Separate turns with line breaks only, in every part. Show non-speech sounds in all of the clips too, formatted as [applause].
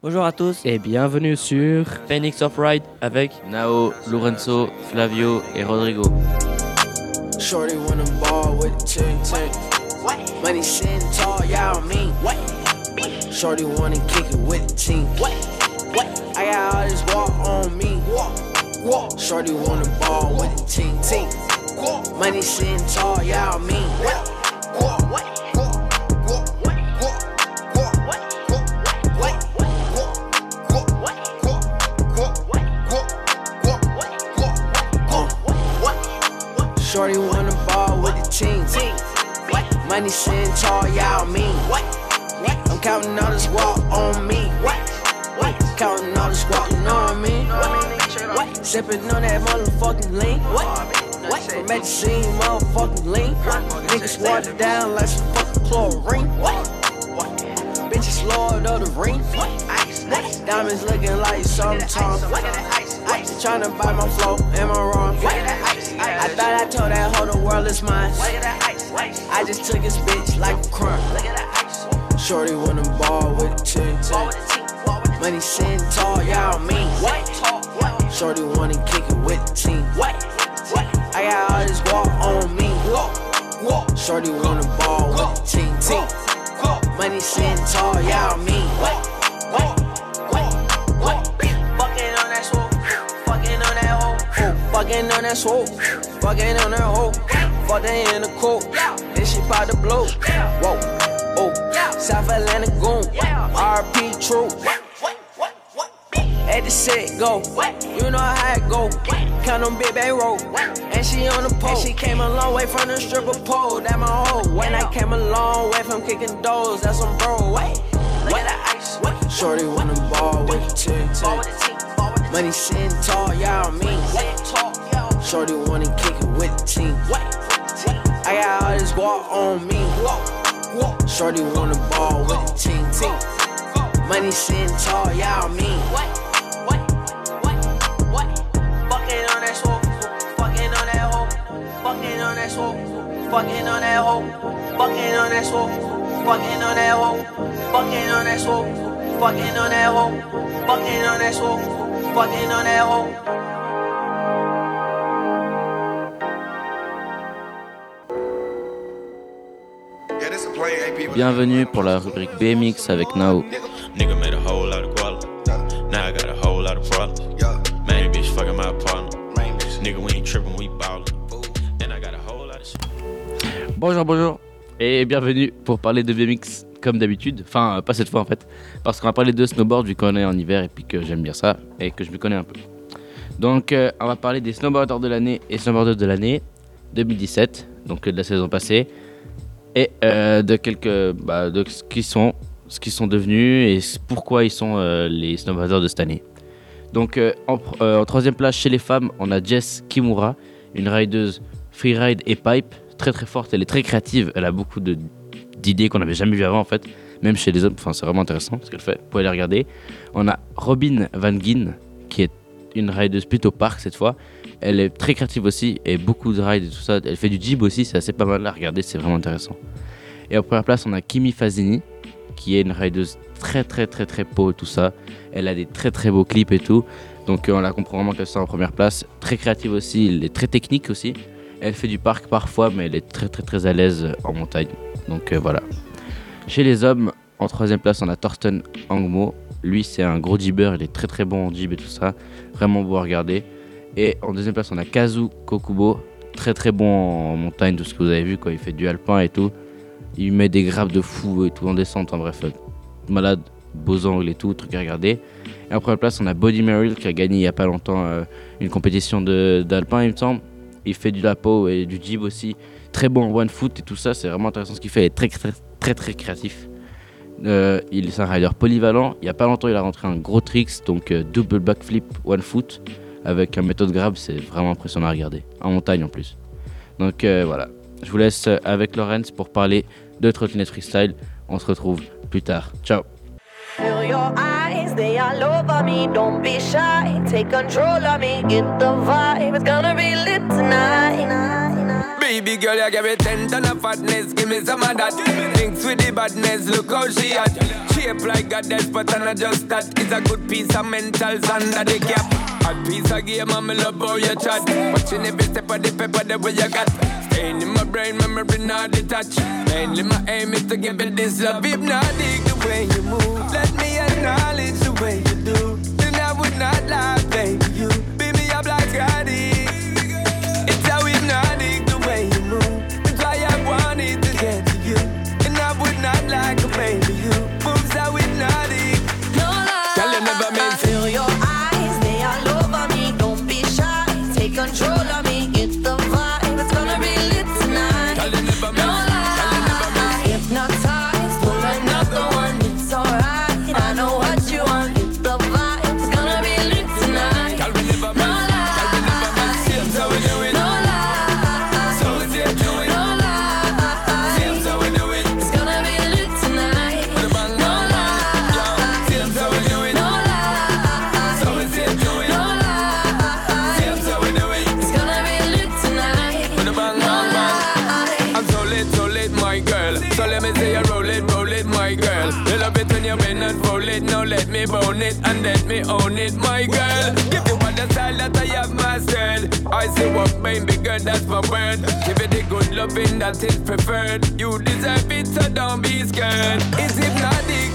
Bonjour à tous
et bienvenue sur
Phoenix of Ride avec
Nao, Lorenzo, Flavio et Rodrigo.
Shorty wanna ball with the ting ting. Money sitting tall, y'all mean. Shorty wanna kick it with the team. I got all this walk on me. Shorty wanna ball with the ting ting. Money sitting tall, y'all mean. Money sitting tall, y'all mean. I'm counting all this walk on me. Counting all this walk, you know what I mean? Sipping on that motherfucking lean. From at the scene, motherfucking lean. Niggas water down like some fucking chlorine. Bitches lord of the ring. Diamonds looking like sometimes. to buy my flow, am I wrong? I thought I told that whole the world is mine. I just took his bitch like a crime. Shorty wanna ball with the team. Money sitting tall, y'all mean. Shorty wanna kick it with the team. I got all this walk on me. Shorty wanna ball with the team. Money sitting tall, y'all mean. Fucking on that swoop, fucking on that hoe, fucking on that swoop, on that in the coat, then she bout to blow. Whoa, oh, South Atlanta goon, RP true. At the set go, you know how it go. Count on big bang roll, and she on the pole. And she came a long way from the stripper pole. That my hoe. When I came a long way from kicking doors, that's some bro. Wait, what? Shorty wanna ball with the team. Money sitting tall, y'all mean. Shorty wanna kick it with the team. I got all this walk on me. Shorty wanna ball with the team. Money sitting tall, y'all mean. Fucking on that swoop, fucking on that hoe, fucking on that swoop, fucking on that hoe, fucking on that swoop, fucking on that hoe, fucking on that swoop, fucking on that hoe, fucking on that swoop, fucking on that hoe.
I got a whole lot of shit.
Bonjour, bonjour. Et bienvenue pour parler de BMX comme d'habitude. Enfin, euh, pas cette fois en fait, parce qu'on va parler de snowboard vu qu'on est en hiver et puis que j'aime bien ça et que je me connais un peu. Donc, euh, on va parler des snowboarders de l'année et snowboarders de l'année 2017, donc euh, de la saison passée, et euh, de quelques, bah, de ce qu'ils sont, ce qu'ils sont devenus et pourquoi ils sont euh, les snowboarders de cette année. Donc, euh, en, troisième place chez les femmes, on a Jess Kimura, une rideuse freeride et pipe, très très forte. Elle est très créative. Elle a beaucoup d'idées qu'on n'avait jamais vues avant en fait, même chez les hommes. Enfin, c'est vraiment intéressant ce qu'elle fait. Vous pouvez aller regarder. On a Robin Van Gien, qui est une rideuse plutôt park cette fois. Elle est très créative aussi et beaucoup de rides et tout ça. Elle fait du jib aussi, c'est assez pas mal à regarder, c'est vraiment intéressant. Et en première place, on a Kimi Fazini, qui est une rideuse très très très très beau tout ça. Elle a des très très beaux clips et tout. Donc euh, on la comprend vraiment qu'elle soit en première place. Très créative aussi, elle est très technique aussi. Elle fait du parc parfois, mais elle est très très très à l'aise en montagne. Donc euh, voilà. Chez les hommes, en troisième place, on a Thorsten Angmo. Lui, c'est un gros jibber, il est très très bon en jib et tout ça. Vraiment beau à regarder. Et en deuxième place, on a Kazu Kokubo. Très très bon en montagne, tout ce que vous avez vu, quoi. Il fait du alpin et tout. Il met des grappes de fou et tout en descente, en bref. euh, Malade, beaux angles et tout, truc à regarder. Et en première place, on a Body Merrill qui a gagné il y a pas longtemps euh, une compétition d'alpin, il me semble. Il fait du lapo et du jib aussi. Très bon en one foot et tout ça, c'est vraiment intéressant ce qu'il fait. Il est très très très créatif. Euh, il est un rider polyvalent. Il y a pas longtemps, il a rentré un gros tricks, donc double backflip one foot avec un méthode grab. C'est vraiment impressionnant à regarder. En montagne en plus. Donc euh, voilà. Je vous laisse avec Lorenz pour parler de trottinette freestyle. On se retrouve plus tard. Ciao.
They all over me. Don't be shy, take control of me. Get the vibe, it's gonna be lit tonight.
Baby girl, you give me ten ton of fatness, give me some of that. Thinks with the badness, look how she at. Shape like a death, but I'm not just that. It's a good piece of mentals under the cap. Hot piece of game, I'm love how you chat. Watching every step of the paper, the way you got. Staying in my brain, memory not detached. Mainly my aim is to give it this love. If not, dig the way you move. Let me acknowledge the way you do. Me own it, my girl. Give you all the style that I have mastered. I say what, baby girl, that's my word. Give it the good loving that is preferred. You deserve it, so don't be scared. It's hypnotic the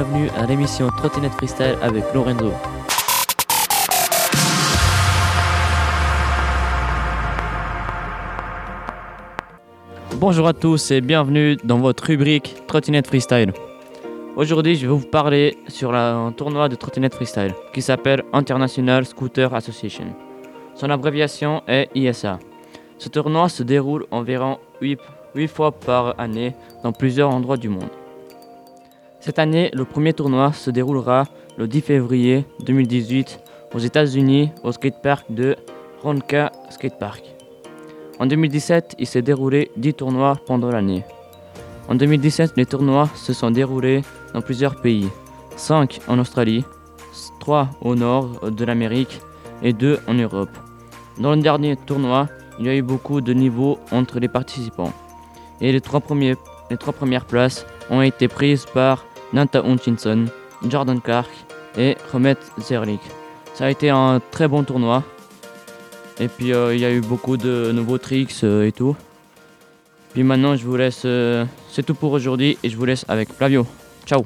bienvenue à l'émission Trottinette Freestyle avec Lorenzo. Bonjour à tous et bienvenue dans votre rubrique Trottinette Freestyle. Aujourd'hui, je vais vous parler sur un tournoi de trottinette freestyle qui s'appelle International Scooter Association. Son abréviation est ISA. Ce tournoi se déroule environ 8, fois par année dans plusieurs endroits du monde. Cette année, le premier tournoi se déroulera le 10 février 2018 aux États-Unis au skatepark de Ronka Skatepark. En 2017, il s'est déroulé 10 tournois pendant l'année. En 2017, les tournois se sont déroulés dans plusieurs pays. 5 en Australie, 3 au nord de l'Amérique et 2 en Europe. Dans le dernier tournoi, il y a eu beaucoup de niveaux entre les participants. Et les trois, premiers, les trois premières places ont été prises par Nanta Hutchinson, Jordan Clark et Romet Zerlik. Ça a été un très bon tournoi. Et puis euh, il y a eu beaucoup de nouveaux tricks euh, et tout. Puis maintenant je vous laisse. euh, C'est tout pour aujourd'hui et je vous laisse avec Flavio. Ciao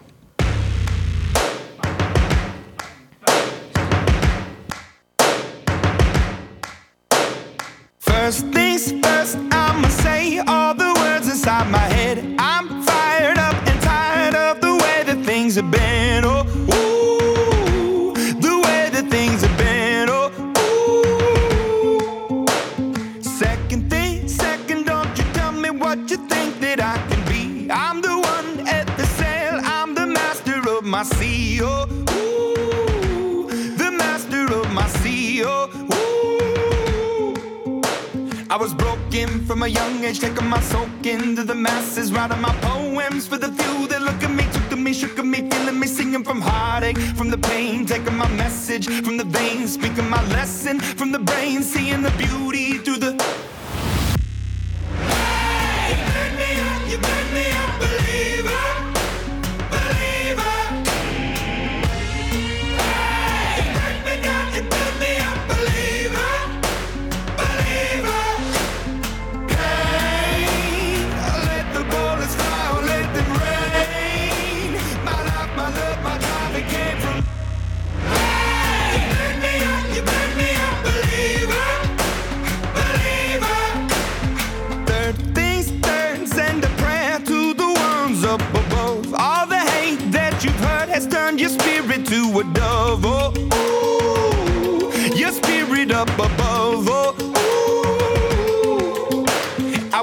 things are better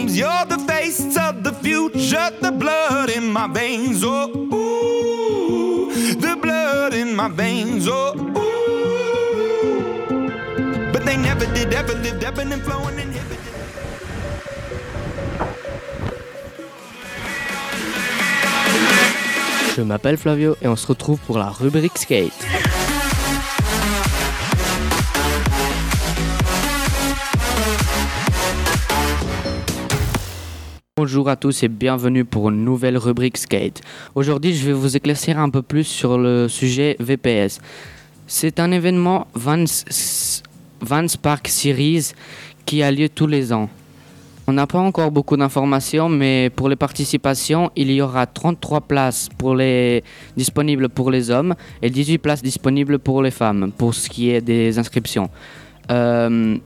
flames. You're the face of the future, the blood in my veins. Oh, ooh, the blood in my veins. Oh, ooh. But they never did, ever lived, ebbing and flowing, inhibited.
Je m'appelle Flavio et on se retrouve pour la rubrique skate. Bonjour à tous et bienvenue pour une nouvelle rubrique skate. Aujourd'hui, je vais vous éclaircir un peu plus sur le sujet VPS. C'est un événement Vans, Vans Park Series qui a lieu tous les ans. On n'a pas encore beaucoup d'informations, mais pour les participations, il y aura 33 places disponibles pour les hommes et 18 places disponibles pour les femmes, pour ce qui est des inscriptions. Euh,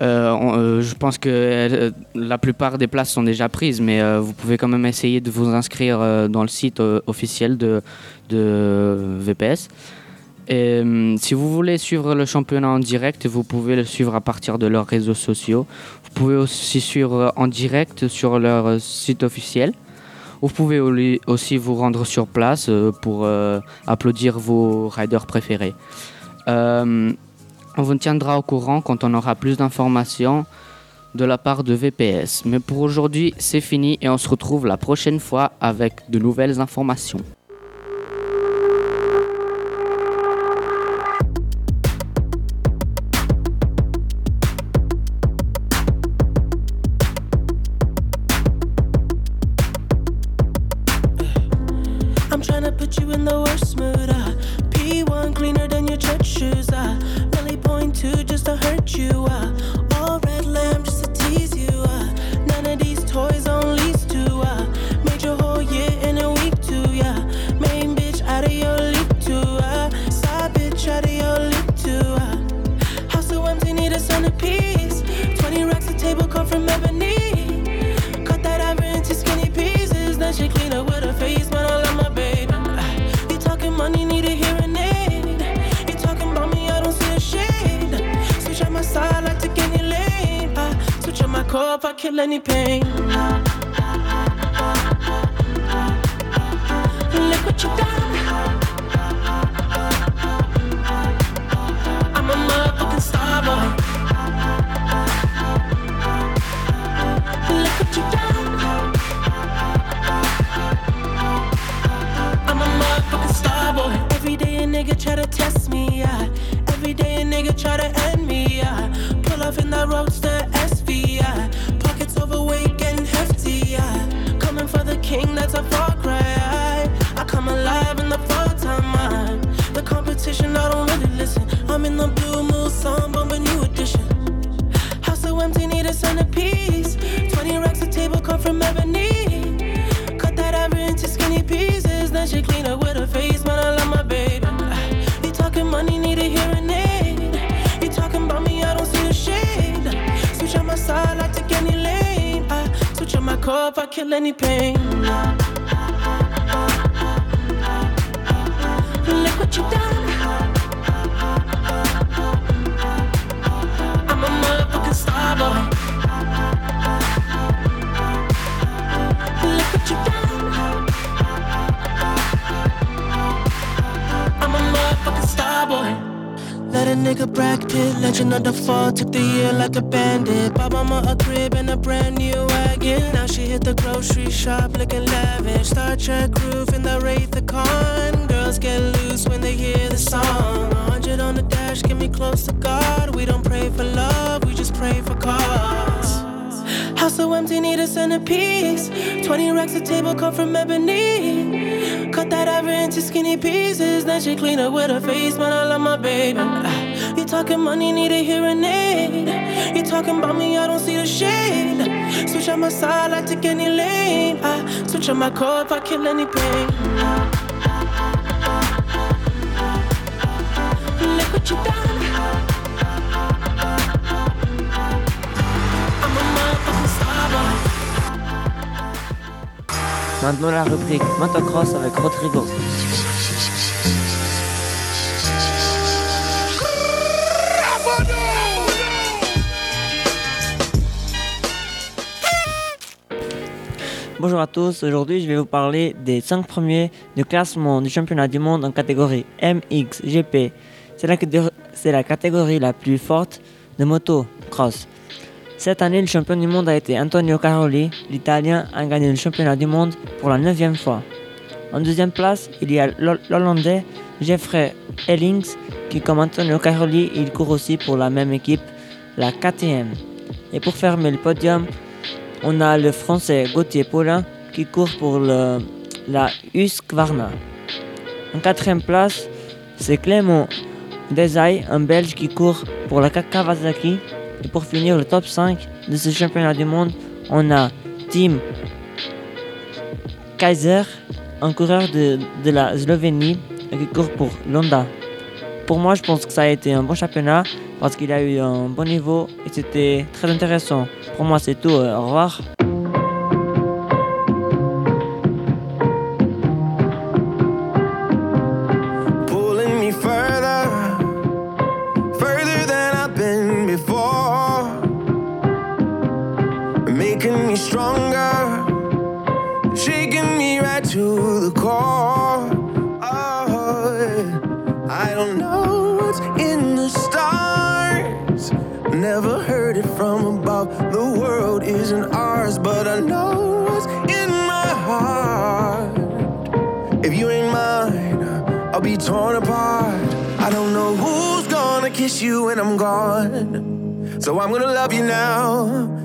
on- euh, je pense que euh, la plupart des places sont déjà prises, mais euh, vous pouvez quand même essayer de vous inscrire euh, dans le site euh, officiel de, VPS. Et, hum, si vous voulez suivre le championnat en direct, vous pouvez le suivre à partir de leurs réseaux sociaux. Vous pouvez aussi suivre en direct sur leur euh, site officiel. Vous pouvez aussi vous rendre sur place euh, pour euh, applaudir vos riders préférés. Euh, on vous tiendra au courant quand on aura plus d'informations de la part de VPS. Mais pour aujourd'hui, c'est fini et on se retrouve la prochaine fois avec de nouvelles informations.
Try to end me, yeah. Pull off in that roadster SV, yeah. Pockets overweight, getting hefty, yeah. Coming for the king, that's a far if I kill any pain. Look what you done. I'm a motherfucking star boy. Look what you done. I'm a motherfucking star boy. Let a nigga Brad Pitt, legend of the fall, took the year like a bandit. Bought mama a crib and a brand new wagon. Now she hit the grocery shop looking lavish. Star Trek roof in the Wraith the Con. Girls get loose when they hear the song. 100 on the dash, get me close to God. We don't pray for love, we just pray for cause. House so empty, need a centerpiece. 20 racks of table come from ebony. Into skinny pieces. Then she clean up with her face, man. I love my baby. [sighs] You talking money, need a hearing aid. You talking about me, I don't see the shade. Switch on my side, I take any lane. I switch on my core if I kill any pain. Look what you done.
Maintenant la rubrique Motocross avec Rodrigo. Bonjour à tous, aujourd'hui je vais vous parler des 5 premiers du classement du championnat du monde en catégorie MXGP. C'est la, la catégorie la plus forte de moto cross. Cette année, le champion du monde a été Antonio Caroli. L'Italien a gagné le championnat du monde pour la neuvième fois. En deuxième place, il y a l'Hol- l'Hollandais Jeffrey Ellings qui, comme Antonio Caroli, il court aussi pour la même équipe, la KTM. Et pour fermer le podium, on a le Français Gauthier Paulin qui court pour la Husqvarna. En quatrième place, c'est Clément Desailles, un Belge qui court pour la Kawasaki. Et pour finir le top 5 de ce championnat du monde, on a Tim Kaiser, un coureur de, de la Slovénie qui court pour Londa. Pour moi, je pense que ça a été un bon championnat parce qu'il a eu un bon niveau et c'était très intéressant. Pour moi, c'est tout. euh, Au revoir.
To the core. Oh, I don't know what's in the stars, never heard it from above. The world isn't ours, but I know what's in my heart. If you ain't mine, I'll be torn apart. I don't know who's gonna kiss you when I'm gone. So I'm gonna love you now,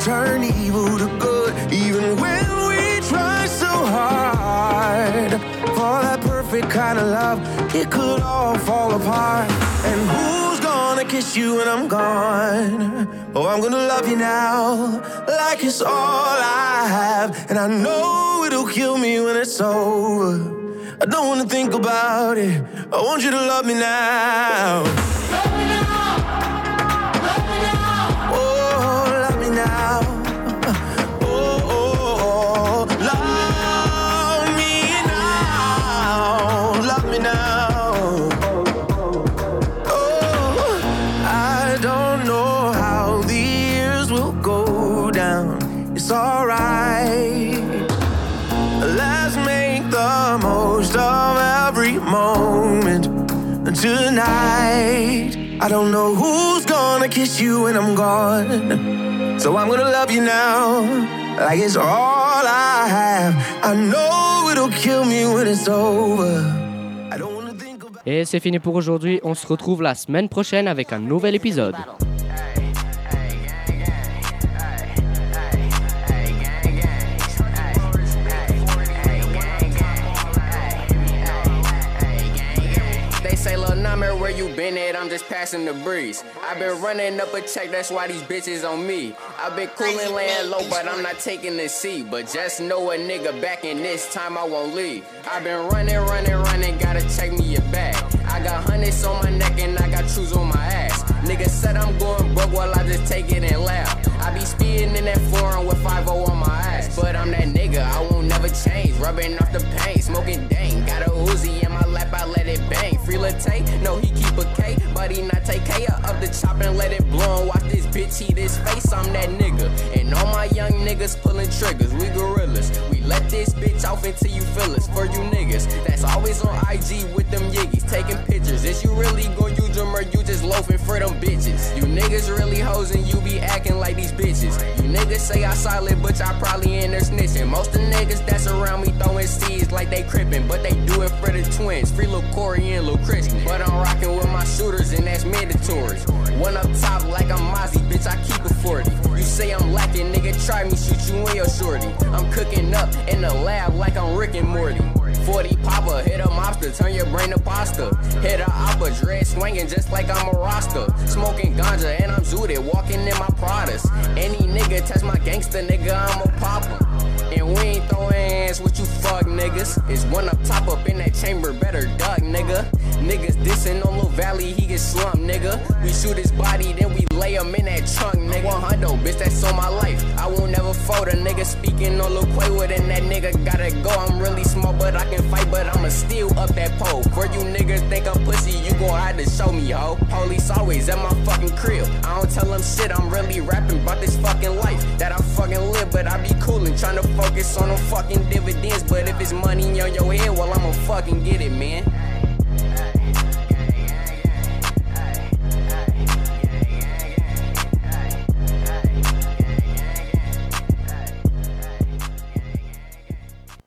Turn evil to good, even when we try so hard for that perfect kind of love, it could all fall apart. And who's gonna kiss you when I'm gone? Oh, I'm gonna love you now, like it's all I have, and I know it'll kill me when it's over. I don't wanna think about it. I want you to love me now.
Et c'est fini pour aujourd'hui, on se retrouve la semaine prochaine avec un nouvel épisode.
Been at? I'm just passing the breeze. I've been running up a check, that's why these bitches on me. I've been coolin' laying low, but I'm not taking the seat. But just know a nigga back in this time I won't leave. I've been running, running, running, gotta check me your bag. I got hundreds on my neck and I got shoes on my ass. Nigga said I'm going broke, well I just take it and laugh. I be speeding in that foreign with 5 on my ass. But I'm that nigga, I won't never change. Rubbing off the pain, smoking dang. Got a Uzi in my lap, I let it bang. Free latte, no, he he not take care of the chop and let it blow. And watch this bitch eat his face, I'm that nigga. And all my young niggas pulling triggers, we gorillas. We let this bitch off until you feel us. For you niggas, that's always on IG with them yiggies, taking pictures. Is you really gon' use them or you just loafing for them bitches? You niggas really hoes and you be acting like these bitches. Niggas say I solid, but y'all probably in there snitching. Most of niggas that's around me throwing seeds like they crippin', but they do it for the twins. Free Lil Corey and Lil Christian. But I'm rocking with my shooters and that's mandatory. One up top like I'm Mozzie, bitch, I keep it 40. You say I'm lacking, nigga, try me, shoot you in your shorty. I'm cooking up in the lab like I'm Rick and Morty. 40 popper, hit a mobster, turn your brain to pasta. Hit a opera, dread swinging just like I'm a roster. Smoking ganja and I'm zooted, walking in my Pradas. Any nigga test my gangster, nigga, I'm a popper. And we ain't throwing hands with you fuck niggas. It's one up top up in that chamber, better duck, nigga. Niggas dissing on Lil Valley, he get slumped, nigga. We shoot his body, then we lay him in that trunk, nigga. 100, bitch, that's on my life. I won't never fold a nigga speaking on Lil Quaywood, and that nigga gotta go. I'm really small, but I can fight, but I'ma steal up that pole. Where you niggas think I'm pussy, you gon' have to show me, ho. Police always at my fucking crib. I don't tell them shit, I'm really rapping about this fucking life that I fucking live, but I be coolin', trying to focus on them fucking dividends. But if it's money on your head, well, I'ma fucking get it, man.